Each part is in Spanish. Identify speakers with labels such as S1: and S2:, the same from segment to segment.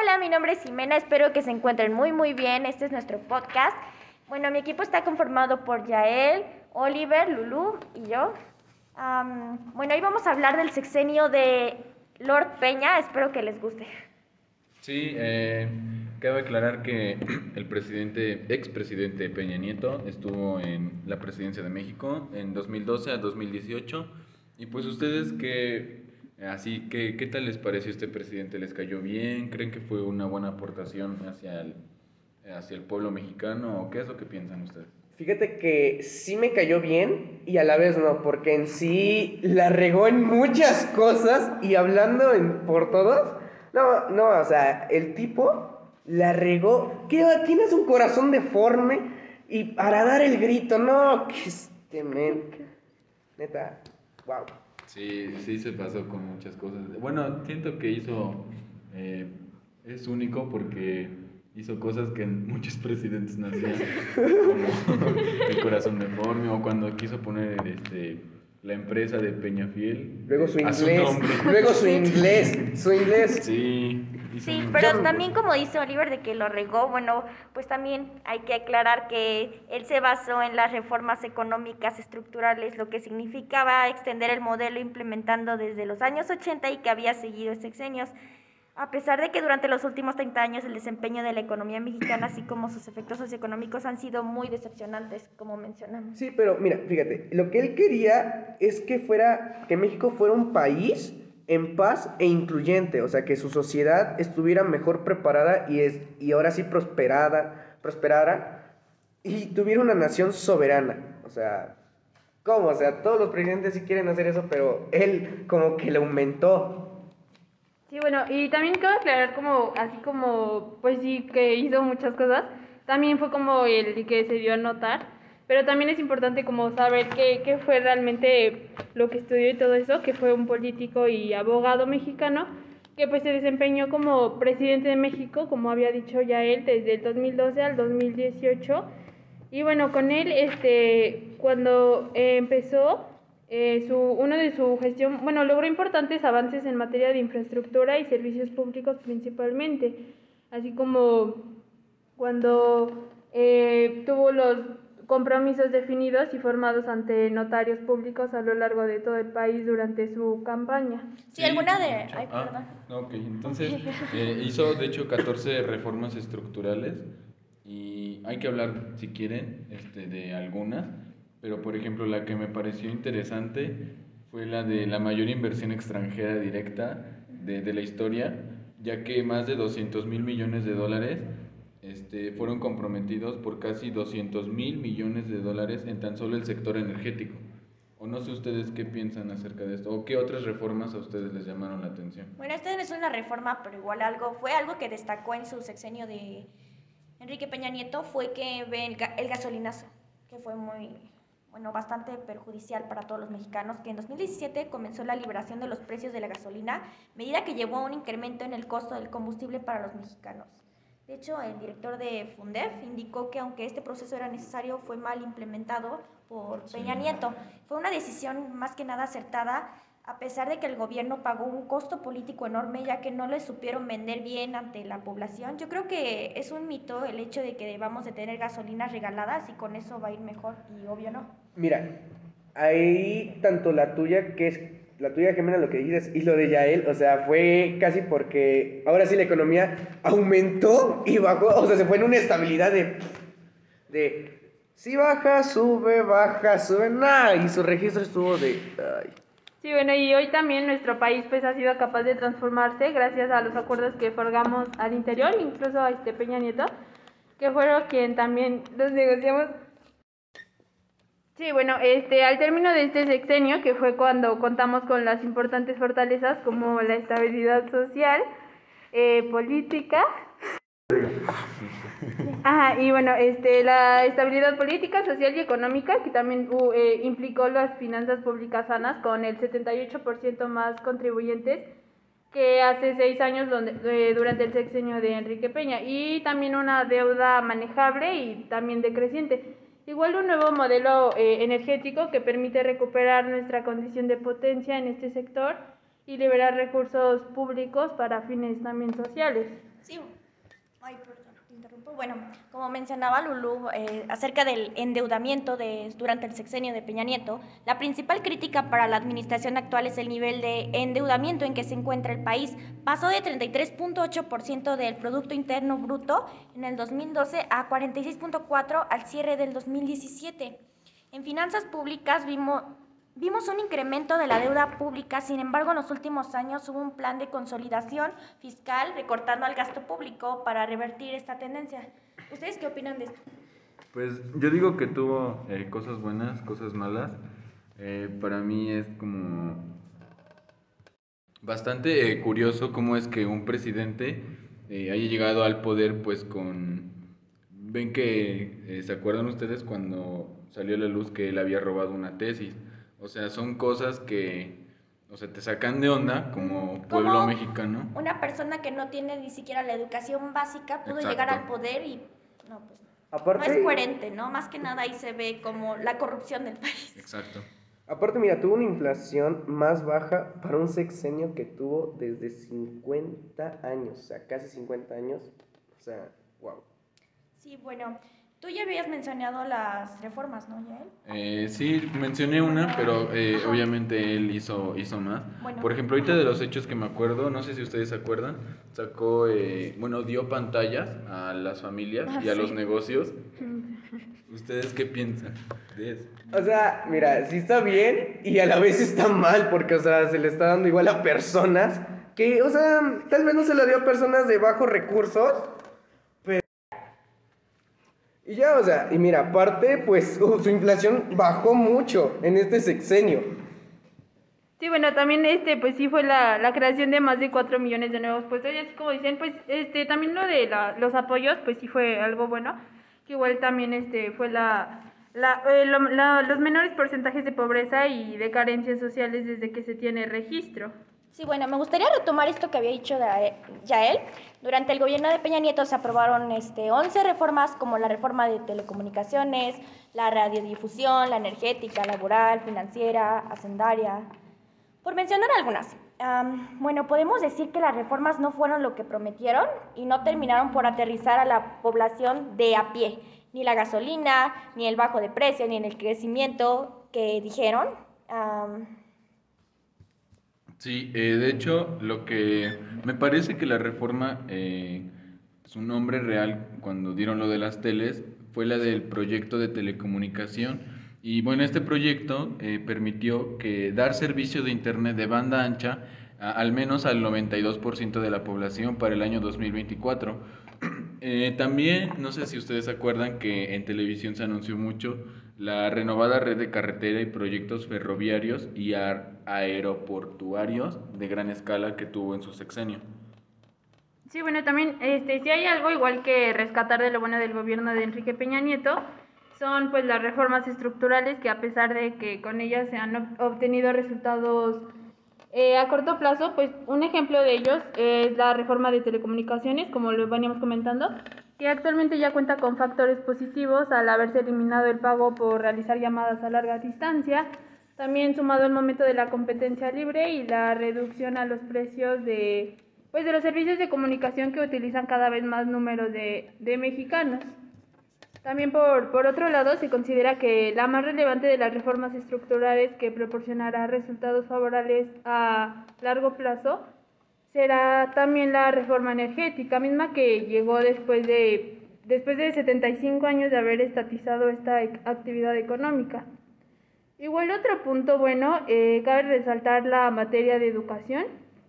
S1: Hola, mi nombre es Ximena, espero que se encuentren muy muy bien. Este es nuestro podcast. Bueno, mi equipo está conformado por Yael, Oliver, Lulu y yo. bueno, hoy vamos a hablar del sexenio de Lord Peña, espero que les guste.
S2: Sí, eh, cabe aclarar que el presidente, expresidente Peña Nieto estuvo en la presidencia de México en 2012 a 2018 y pues ustedes que Así que, ¿qué tal les pareció este presidente? ¿Les cayó bien? ¿Creen que fue una buena aportación hacia el, hacia el pueblo mexicano? ¿O qué es lo que piensan ustedes?
S3: Fíjate que sí me cayó bien y a la vez no, porque en sí la regó en muchas cosas y hablando en, por todos, no, no, o sea, el tipo la regó, que tienes un corazón deforme y para dar el grito, no, que este men, neta, wow.
S2: Sí, sí se pasó con muchas cosas. Bueno, siento que hizo, eh, es único porque hizo cosas que muchos presidentes no hacían, como el corazón deforme o cuando quiso poner este la empresa de Peñafiel.
S3: Luego su inglés. luego su inglés. Su inglés.
S2: Sí.
S1: Sí, pero también como dice Oliver de que lo regó, bueno, pues también hay que aclarar que él se basó en las reformas económicas estructurales, lo que significaba extender el modelo implementando desde los años 80 y que había seguido sexenios. A pesar de que durante los últimos 30 años el desempeño de la economía mexicana, así como sus efectos socioeconómicos, han sido muy decepcionantes, como mencionamos.
S3: Sí, pero mira, fíjate, lo que él quería es que fuera, que México fuera un país en paz e incluyente, o sea, que su sociedad estuviera mejor preparada y, es, y ahora sí prosperada, prosperara y tuviera una nación soberana. O sea, ¿cómo? O sea, todos los presidentes sí quieren hacer eso, pero él como que le aumentó.
S4: Sí, bueno, y también quiero aclarar como, así como, pues sí, que hizo muchas cosas, también fue como el que se dio a notar pero también es importante como saber qué, qué fue realmente lo que estudió y todo eso, que fue un político y abogado mexicano que pues se desempeñó como presidente de México, como había dicho ya él, desde el 2012 al 2018. Y bueno, con él, este, cuando eh, empezó, eh, su, uno de su gestión, bueno, logró importantes avances en materia de infraestructura y servicios públicos principalmente, así como cuando eh, tuvo los compromisos definidos y formados ante notarios públicos a lo largo de todo el país durante su campaña.
S1: Sí, alguna de... Ay,
S2: ah, perdón. ok, entonces eh, hizo de hecho 14 reformas estructurales y hay que hablar, si quieren, este, de algunas, pero por ejemplo la que me pareció interesante fue la de la mayor inversión extranjera directa de, de la historia, ya que más de 200 mil millones de dólares este, fueron comprometidos por casi 200 mil millones de dólares en tan solo el sector energético. O no sé ustedes qué piensan acerca de esto, o qué otras reformas a ustedes les llamaron la atención.
S1: Bueno, esta no es una reforma, pero igual algo, fue algo que destacó en su sexenio de Enrique Peña Nieto, fue que el, el gasolinazo, que fue muy, bueno, bastante perjudicial para todos los mexicanos, que en 2017 comenzó la liberación de los precios de la gasolina, medida que llevó a un incremento en el costo del combustible para los mexicanos. De hecho, el director de Fundef indicó que aunque este proceso era necesario, fue mal implementado por Peña Nieto. Fue una decisión más que nada acertada, a pesar de que el gobierno pagó un costo político enorme, ya que no le supieron vender bien ante la población. Yo creo que es un mito el hecho de que debamos de tener gasolinas regaladas y con eso va a ir mejor, y obvio no.
S3: Mira, ahí tanto la tuya, que es la tuya, Gemena, lo que dices, y lo de Yael, o sea, fue casi porque ahora sí la economía aumentó y bajó, o sea, se fue en una estabilidad de, de si baja, sube, baja, sube, nada, y su registro estuvo de, ay.
S4: Sí, bueno, y hoy también nuestro país pues ha sido capaz de transformarse gracias a los acuerdos que forgamos al interior, incluso a este Peña Nieto, que fueron quien también los negociamos Sí, bueno, este, al término de este sexenio, que fue cuando contamos con las importantes fortalezas como la estabilidad social, eh, política, Ajá, y bueno, este, la estabilidad política, social y económica, que también uh, eh, implicó las finanzas públicas sanas con el 78% más contribuyentes que hace seis años donde, eh, durante el sexenio de Enrique Peña, y también una deuda manejable y también decreciente. Igual un nuevo modelo eh, energético que permite recuperar nuestra condición de potencia en este sector y liberar recursos públicos para fines también sociales.
S1: Sí. Ay, perdón, Bueno, como mencionaba Lulu, eh, acerca del endeudamiento de, durante el sexenio de Peña Nieto, la principal crítica para la administración actual es el nivel de endeudamiento en que se encuentra el país. Pasó de 33.8% del Producto Interno Bruto en el 2012 a 46.4% al cierre del 2017. En finanzas públicas vimos, Vimos un incremento de la deuda pública, sin embargo, en los últimos años hubo un plan de consolidación fiscal recortando al gasto público para revertir esta tendencia. ¿Ustedes qué opinan de esto?
S2: Pues yo digo que tuvo eh, cosas buenas, cosas malas. Eh, para mí es como bastante eh, curioso cómo es que un presidente haya llegado al poder pues con... Ven que, ¿se acuerdan ustedes cuando salió a la luz que él había robado una tesis? O sea, son cosas que, o sea, te sacan de onda como pueblo mexicano.
S1: Una persona que no tiene ni siquiera la educación básica pudo llegar al poder y no, pues Aparte, no es coherente, ¿no? Más que nada ahí se ve como la corrupción del país.
S2: Exacto.
S3: Aparte, mira, tuvo una inflación más baja para un sexenio que tuvo desde 50 años, o sea, casi 50 años. O sea, wow.
S1: Sí, bueno, Tú ya habías mencionado las reformas, ¿no, Yael?
S2: Eh, sí, mencioné una, pero eh, obviamente él hizo, hizo más. Por ejemplo, ahorita de los hechos que me acuerdo, no sé si ustedes se acuerdan, sacó, eh, bueno, dio pantallas a las familias y a los negocios. ¿Ustedes qué piensan de eso?
S3: O sea, mira, sí está bien y a la vez está mal, porque, o sea, se le está dando igual a personas que, o sea, tal vez no se lo dio a personas de bajos recursos, y ya, o sea, y mira, aparte, pues su inflación bajó mucho en este sexenio.
S4: Sí, bueno, también este, pues sí fue la, la creación de más de 4 millones de nuevos puestos. Y así como dicen, pues este, también lo de la, los apoyos, pues sí fue algo bueno. Que igual también este, fue la, la, eh, los menores porcentajes de pobreza y de carencias sociales desde que se tiene registro.
S1: Sí, bueno, me gustaría retomar esto que había dicho Yael. Durante el gobierno de Peña Nieto se aprobaron este, 11 reformas como la reforma de telecomunicaciones, la radiodifusión, la energética, laboral, financiera, hacendaria, por mencionar algunas. bueno, podemos decir que las reformas no fueron lo que prometieron y no terminaron por aterrizar a la población de a pie. Ni la gasolina, ni el bajo de precio, ni en el crecimiento que dijeron.
S2: Sí, eh, de hecho, lo que me parece que la reforma, eh, su nombre real cuando dieron lo de las teles, fue la del proyecto de telecomunicación. Y bueno, este proyecto eh, permitió que dar servicio de Internet de banda ancha al menos al 92% de la población para el año 2024. también, no sé si ustedes acuerdan que en televisión se anunció mucho la renovada red de carretera y proyectos ferroviarios y aeroportuarios de gran escala que tuvo en su sexenio.
S4: Sí, bueno, también este, si hay algo igual que rescatar de lo bueno del gobierno de Enrique Peña Nieto, son pues las reformas estructurales que a pesar de que con ellas se han obtenido resultados eh, a corto plazo, pues un ejemplo de ellos es la reforma de telecomunicaciones, como lo veníamos comentando, que actualmente ya cuenta con factores positivos al haberse eliminado el pago por realizar llamadas a larga distancia, también sumado el momento de la competencia libre y la reducción a los precios de, pues, de los servicios de comunicación que utilizan cada vez más números de, de mexicanos. También por, por otro lado, se considera que la más relevante de las reformas estructurales que proporcionará resultados favorables a largo plazo será también la reforma energética, misma que llegó después de, después de 75 años de haber estatizado esta actividad económica. Igual otro punto bueno, eh, cabe resaltar la materia de educación,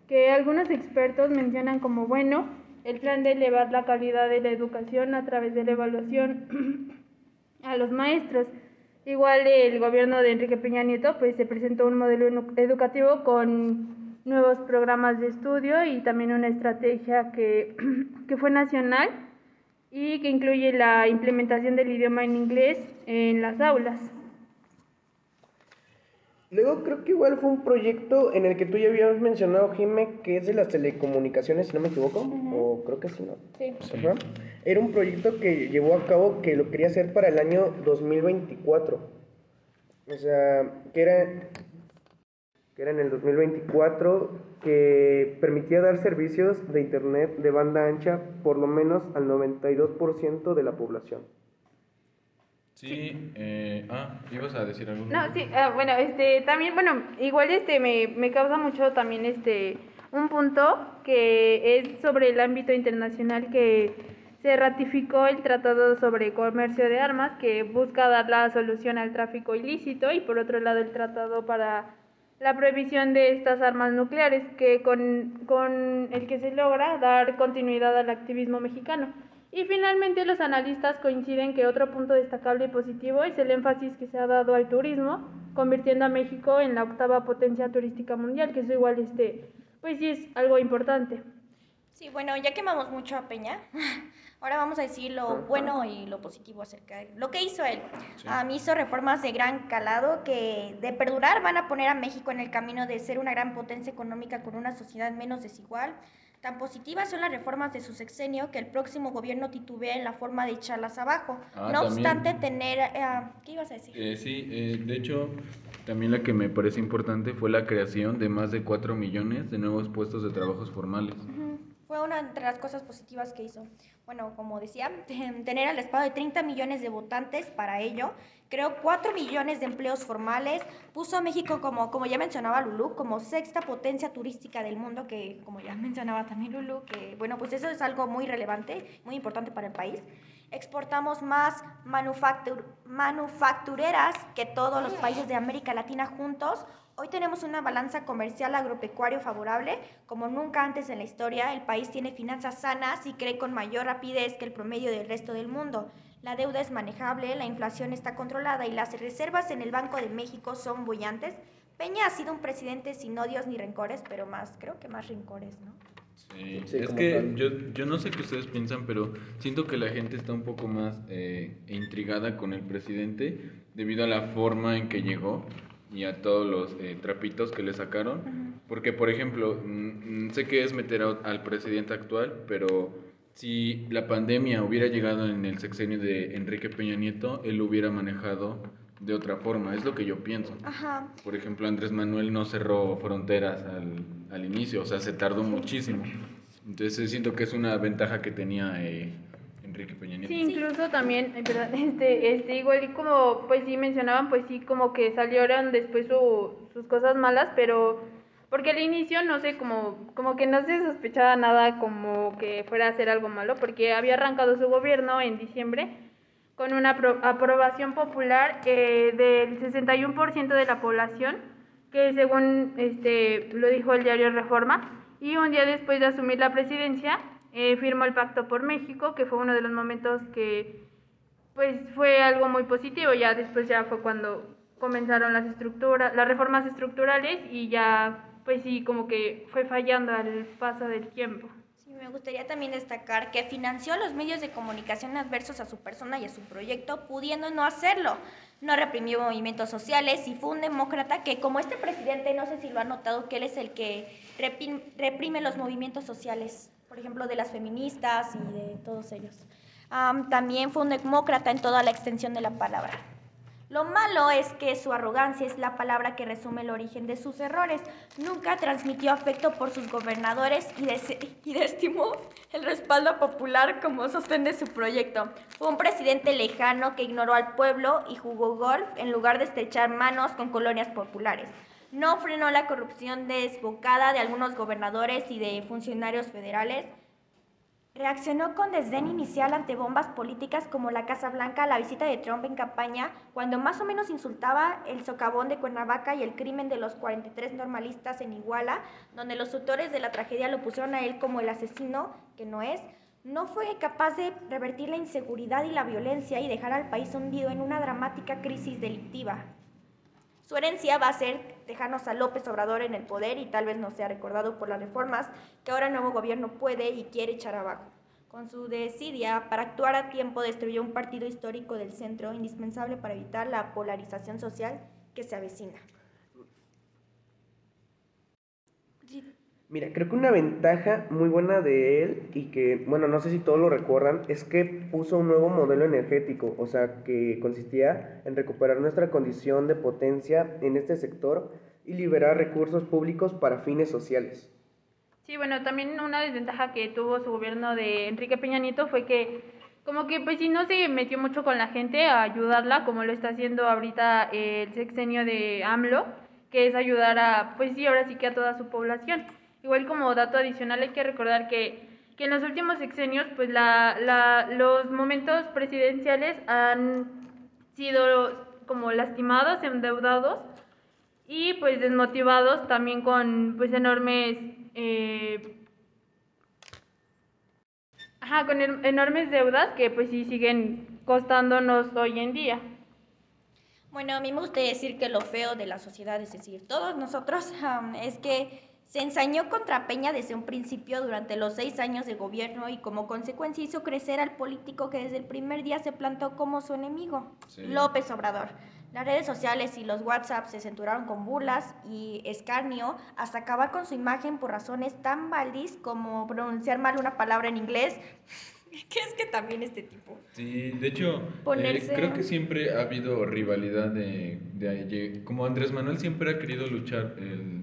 S4: que algunos expertos mencionan como bueno el plan de elevar la calidad de la educación a través de la evaluación a los maestros. Igual el gobierno de Enrique Peña Nieto pues se presentó un modelo educativo con nuevos programas de estudio y también una estrategia que, que fue nacional y que incluye la implementación del idioma en inglés en las aulas.
S3: Luego creo que igual fue un proyecto en el que tú ya habías mencionado, Jime, que es de las telecomunicaciones, si no me equivoco, o creo que sí, ¿no?
S1: Sí.
S3: Era un proyecto que llevó a cabo que lo quería hacer para el año 2024. O sea, que era que era en el 2024, que permitía dar servicios de Internet de banda ancha por lo menos al 92% de la población.
S2: Sí, eh, ah, ibas a decir algo.
S4: No, sí, ah, bueno, este, también, bueno, igual este me, me causa mucho también este, un punto que es sobre el ámbito internacional que se ratificó el Tratado sobre Comercio de Armas que busca dar la solución al tráfico ilícito y por otro lado el Tratado para la prohibición de estas armas nucleares que con, con el que se logra dar continuidad al activismo mexicano. Y finalmente los analistas coinciden que otro punto destacable y positivo es el énfasis que se ha dado al turismo, convirtiendo a México en la octava potencia turística mundial, que eso igual este, pues sí es algo importante.
S1: Sí, bueno, ya quemamos mucho a Peña. Ahora vamos a decir lo bueno y lo positivo acerca de lo que hizo él.
S2: Sí.
S1: Ah, hizo reformas de gran calado que de perdurar van a poner a México en el camino de ser una gran potencia económica con una sociedad menos desigual. Tan positivas son las reformas de su sexenio que el próximo gobierno titubea en la forma de echarlas abajo.
S2: Ah,
S1: no
S2: también.
S1: obstante tener... ah, ¿Qué ibas a decir?
S2: Eh, sí, eh, de hecho, también la que me parece importante fue la creación de más de 4 millones de nuevos puestos de trabajos formales.
S1: Ujú, Fue una entre las cosas positivas que hizo. Bueno, como decía, tener al respaldo de 30 millones de votantes para ello, creó 4 millones de empleos formales, puso a México como, como ya mencionaba Lulú, como sexta potencia turística del mundo, que como ya mencionaba también Lulú, que bueno, pues eso es algo muy relevante, muy importante para el país. Exportamos más manufactur- manufactureras que todos los países de América Latina juntos. Hoy tenemos una balanza comercial agropecuario favorable. Como nunca antes en la historia, el país tiene finanzas sanas y cree con mayor rapidez que el promedio del resto del mundo. La deuda es manejable, la inflación está controlada y las reservas en el Banco de México son bullantes. Peña ha sido un presidente sin odios ni rencores, pero más, creo que más rencores, ¿no?
S2: Sí,
S3: Sí,
S2: es que yo, yo no sé qué ustedes piensan, pero siento que la gente está un poco más eh, intrigada con el presidente debido a la forma en que llegó y a todos los eh, trapitos que le sacaron. Porque, por ejemplo, mm, mm, sé que es meter a- al presidente actual, pero si la pandemia hubiera llegado en el sexenio de Enrique Peña Nieto, él lo hubiera manejado de otra forma, es lo que yo pienso.
S1: Ajá.
S2: Por ejemplo, Andrés Manuel no cerró fronteras al, al inicio, o sea, se tardó muchísimo. Entonces siento que es una ventaja que tenía eh, Enrique Peña Nieto.
S4: Sí, incluso también, ay, perdón, este, este, igual y como, pues sí mencionaban, pues sí, como que salieron después su- sus cosas malas, pero porque al inicio, no sé, como, como que no se sospechaba nada como que fuera a hacer algo malo, porque había arrancado su gobierno en diciembre con una apro- aprobación popular eh, del 61% de la población, que según este, lo dijo el diario Reforma, y un día después de asumir la presidencia, eh, firmó el Pacto por México, que fue uno de los momentos que pues fue algo muy positivo, ya después ya fue cuando comenzaron las estructuras, las reformas estructurales y ya pues sí como que fue fallando al paso del tiempo.
S1: Sí, me gustaría también destacar que financió los medios de comunicación adversos a su persona y a su proyecto, pudiendo no hacerlo. No reprimió movimientos sociales y fue un demócrata que, como este presidente, no sé si lo ha notado, que él es el que reprim- reprime los movimientos sociales, por ejemplo, de las feministas y de todos ellos. Am, también fue un demócrata en toda la extensión de la palabra. Lo malo es que su arrogancia es la palabra que resume el origen de sus errores. Nunca transmitió afecto por sus gobernadores y, des- y desestimó el respaldo popular como sostén de su proyecto. Fue un presidente lejano que ignoró al pueblo y jugó golf en lugar de estrechar manos con colonias populares. No frenó la corrupción desbocada de algunos gobernadores y de funcionarios federales. Reaccionó con desdén inicial ante bombas políticas como la Casa Blanca, la visita de Trump en campaña, cuando más o menos insultaba el socavón de Cuernavaca y el crimen de los 43 normalistas en Iguala, donde los autores de la tragedia lo pusieron a él como el asesino, que no es. No fue capaz de revertir la inseguridad y la violencia y dejar al país hundido en una dramática crisis delictiva. Su herencia va a ser dejarnos a López Obrador en el poder y tal vez no sea recordado por las reformas que ahora el nuevo gobierno puede y quiere echar abajo. Con su desidia para actuar a tiempo destruyó un partido histórico del centro indispensable para evitar la polarización social que se avecina.
S3: Mira, creo que una ventaja muy buena de él y que, bueno, no sé si todos lo recuerdan, es que puso un nuevo modelo energético, o sea, que consistía en recuperar nuestra condición de potencia en este sector y liberar recursos públicos para fines sociales.
S4: Sí, bueno, también una desventaja que tuvo su gobierno de Enrique Peña Nieto fue que como que pues sí no se metió mucho con la gente a ayudarla como lo está haciendo ahorita el sexenio de AMLO, que es ayudar a, pues sí, ahora sí que a toda su población. Igual como dato adicional hay que recordar que, que en los últimos sexenios pues la, la, los momentos presidenciales han sido como lastimados, endeudados y pues desmotivados también con pues enormes eh, ajá, con enormes deudas que pues sí siguen costándonos hoy en día.
S1: Bueno, a mí me gusta decir que lo feo de la sociedad, es decir, todos nosotros, am, es que se ensañó contra Peña desde un principio durante los seis años de gobierno y como consecuencia hizo crecer al político que desde el primer día se plantó como su enemigo,
S2: Sí.
S1: López Obrador. Las redes sociales y los WhatsApp se censuraron con burlas y escarnio hasta acabar con su imagen por razones tan baldis como pronunciar mal una palabra en inglés. que es que también este tipo.
S2: Sí, de hecho, eh, creo que siempre ha habido rivalidad de, de, de- como Andrés Manuel siempre ha querido luchar el,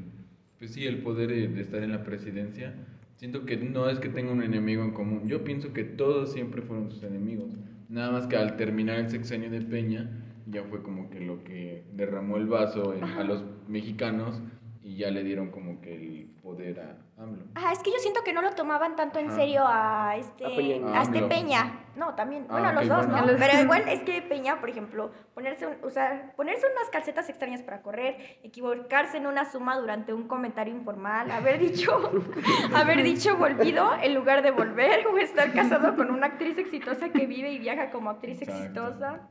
S2: pues sí, el poder de, estar en la presidencia. Siento que no es que tenga un enemigo en común. Yo pienso que todos siempre fueron sus enemigos. Nada más que al terminar el sexenio de Peña, ya fue como que lo que derramó el vaso en- a los mexicanos y ya le dieron como que el poder a AMLO.
S1: Ah, es que yo siento que no lo tomaban tanto en
S2: Ajá.
S1: serio a este,
S3: A Peña.
S1: a este
S2: AMLO.
S1: Peña. No, también,
S2: Ah,
S1: bueno, a los dos,
S2: bueno.
S1: ¿no? Pero igual es que Peña, por ejemplo, ponerse, un- usar, ponerse unas calcetas extrañas para correr, equivocarse en una suma durante un comentario informal, haber dicho, haber dicho volvido en lugar de volver, o estar casado con una actriz exitosa que vive y viaja como actriz
S2: Exacto.
S1: exitosa.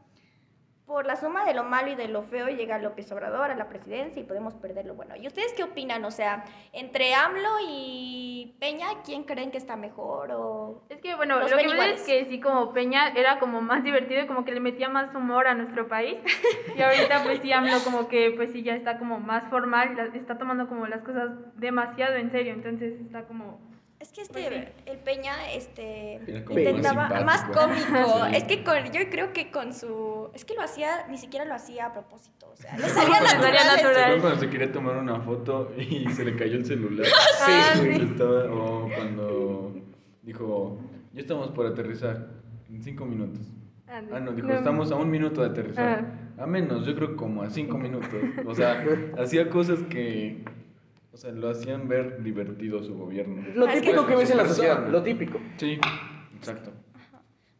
S1: Por la suma de lo malo y de lo feo llega López Obrador a la presidencia y podemos perder lo bueno. ¿Y ustedes qué opinan? O sea, entre AMLO y Peña, ¿quién creen que está mejor? O...
S4: Es que bueno,
S1: Los
S4: lo que pasa es que sí como Peña era como más divertido y como que le metía más humor a nuestro país. Y ahorita pues sí AMLO como que pues sí ya está como más formal, está tomando como las cosas demasiado en serio, entonces está como
S1: Es que
S4: Pues
S1: este, el Peña, este, intentaba,
S2: más
S1: más,
S2: simpático.
S1: cómico.
S2: Sí.
S1: Es que con, yo creo que con su, es que lo hacía, ni siquiera lo hacía a propósito, o sea, le salía
S4: salía
S1: natural.
S4: natural.
S2: ¿Se acuerdan cuando se quería tomar una foto y se le cayó el celular?
S4: Ah,
S3: Sí,
S4: sí.
S2: Estaba- o cuando dijo, ya estamos por aterrizar en cinco minutos.
S4: Ah,
S2: Ah, no, dijo,
S4: no.
S2: estamos a un minuto de aterrizar.
S4: Ah.
S2: A menos, yo creo como a cinco minutos. O sea, hacía cosas que, o sea, lo hacían ver divertido su gobierno.
S3: Lo
S1: Ah, es
S3: típico
S2: que-
S3: ves en la sociedad, lo típico.
S2: Sí, exacto.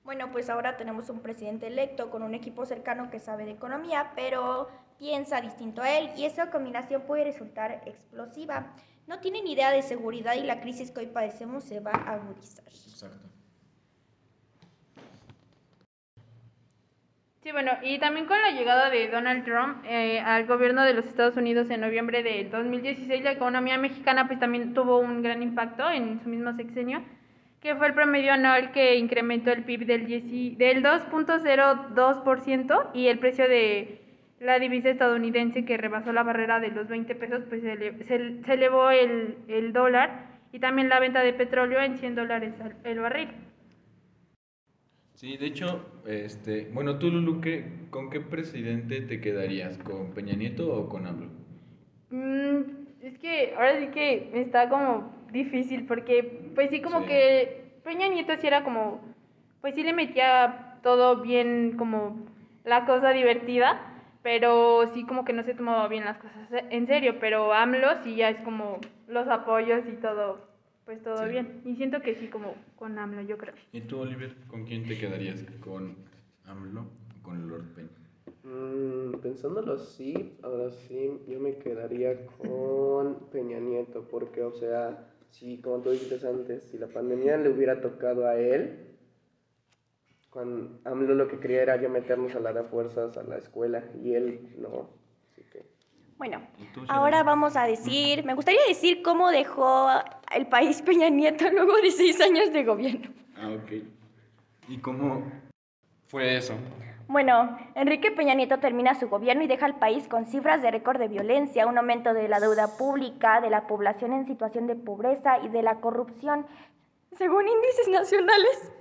S1: Bueno, pues ahora tenemos un presidente electo con un equipo cercano que sabe de economía, pero piensa distinto a él y esa combinación puede resultar explosiva. No tienen idea de seguridad y la crisis que hoy padecemos se va a agudizar.
S2: Exacto.
S4: Sí, bueno, y también con la llegada de Donald Trump eh, al gobierno de los Estados Unidos en noviembre de 2016, la economía mexicana pues también tuvo un gran impacto en su mismo sexenio, que fue el promedio anual que incrementó el PIB del, 10 del 2.02% y el precio de la divisa estadounidense que rebasó la barrera de los 20 pesos, pues se, se- se elevó el, el dólar y también la venta de petróleo en 100 dólares el barril.
S2: Sí, de hecho, este, bueno, tú Lulu, ¿qué- ¿con qué presidente te quedarías? ¿Con Peña Nieto o con AMLO?
S4: Mm, es que ahora sí que está como difícil porque pues sí como
S2: Sí.
S4: que Peña Nieto sí era como pues sí le metía todo bien como la cosa divertida pero sí como que no se tomaba bien las cosas en serio pero AMLO sí ya es como los apoyos y todo pues todo
S2: Sí.
S4: bien y siento que sí como con AMLO yo creo
S2: ¿Y tú, Oliver, con quién te quedarías? ¿Con AMLO o con Lord Peña?
S3: Mm, pensándolo así, ahora sí, yo me quedaría con Peña Nieto, porque, o sea, si, como tú dijiste antes, si la pandemia le hubiera tocado a él, cuando AMLO lo que quería era ya meternos a la de fuerzas a la escuela, y él no. Así que,
S1: Bueno,
S2: ¿Y tú,
S1: ahora vamos a decir, me gustaría decir cómo dejó el país Peña Nieto luego de seis años de gobierno.
S2: Ah, ok. ¿Y cómo fue eso?
S1: Bueno, Enrique Peña Nieto termina su gobierno y deja al país con cifras de récord de violencia, un aumento de la deuda pública, de la población en situación de pobreza y de la corrupción. Según índices nacionales,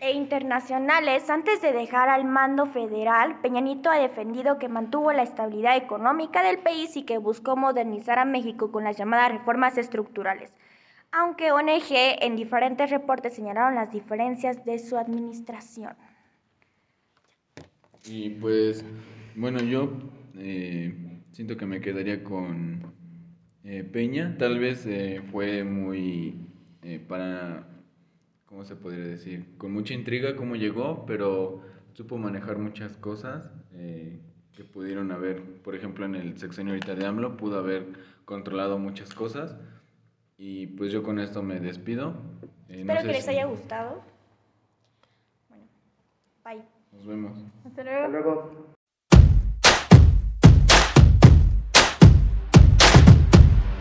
S1: e internacionales, antes de dejar al mando federal, Peña Nieto ha defendido que mantuvo la estabilidad económica del país y que buscó modernizar a México con las llamadas reformas estructurales. Aunque ONG en diferentes reportes señalaron las diferencias de su administración.
S2: Y pues, bueno, yo eh, siento que me quedaría con eh, Peña. Tal vez eh, fue muy eh, para, ¿cómo se podría decir? Con mucha intriga cómo llegó, pero supo manejar muchas cosas eh, que pudieron haber, por ejemplo, en el sexenio ahorita de AMLO, pudo haber controlado muchas cosas. Y pues yo con esto me despido. Eh, no
S1: Espero
S2: sé
S1: que les
S2: si-
S1: haya gustado. Bueno, bye.
S2: Nos vemos.
S4: Hasta
S3: Hasta
S4: luego.
S3: luego.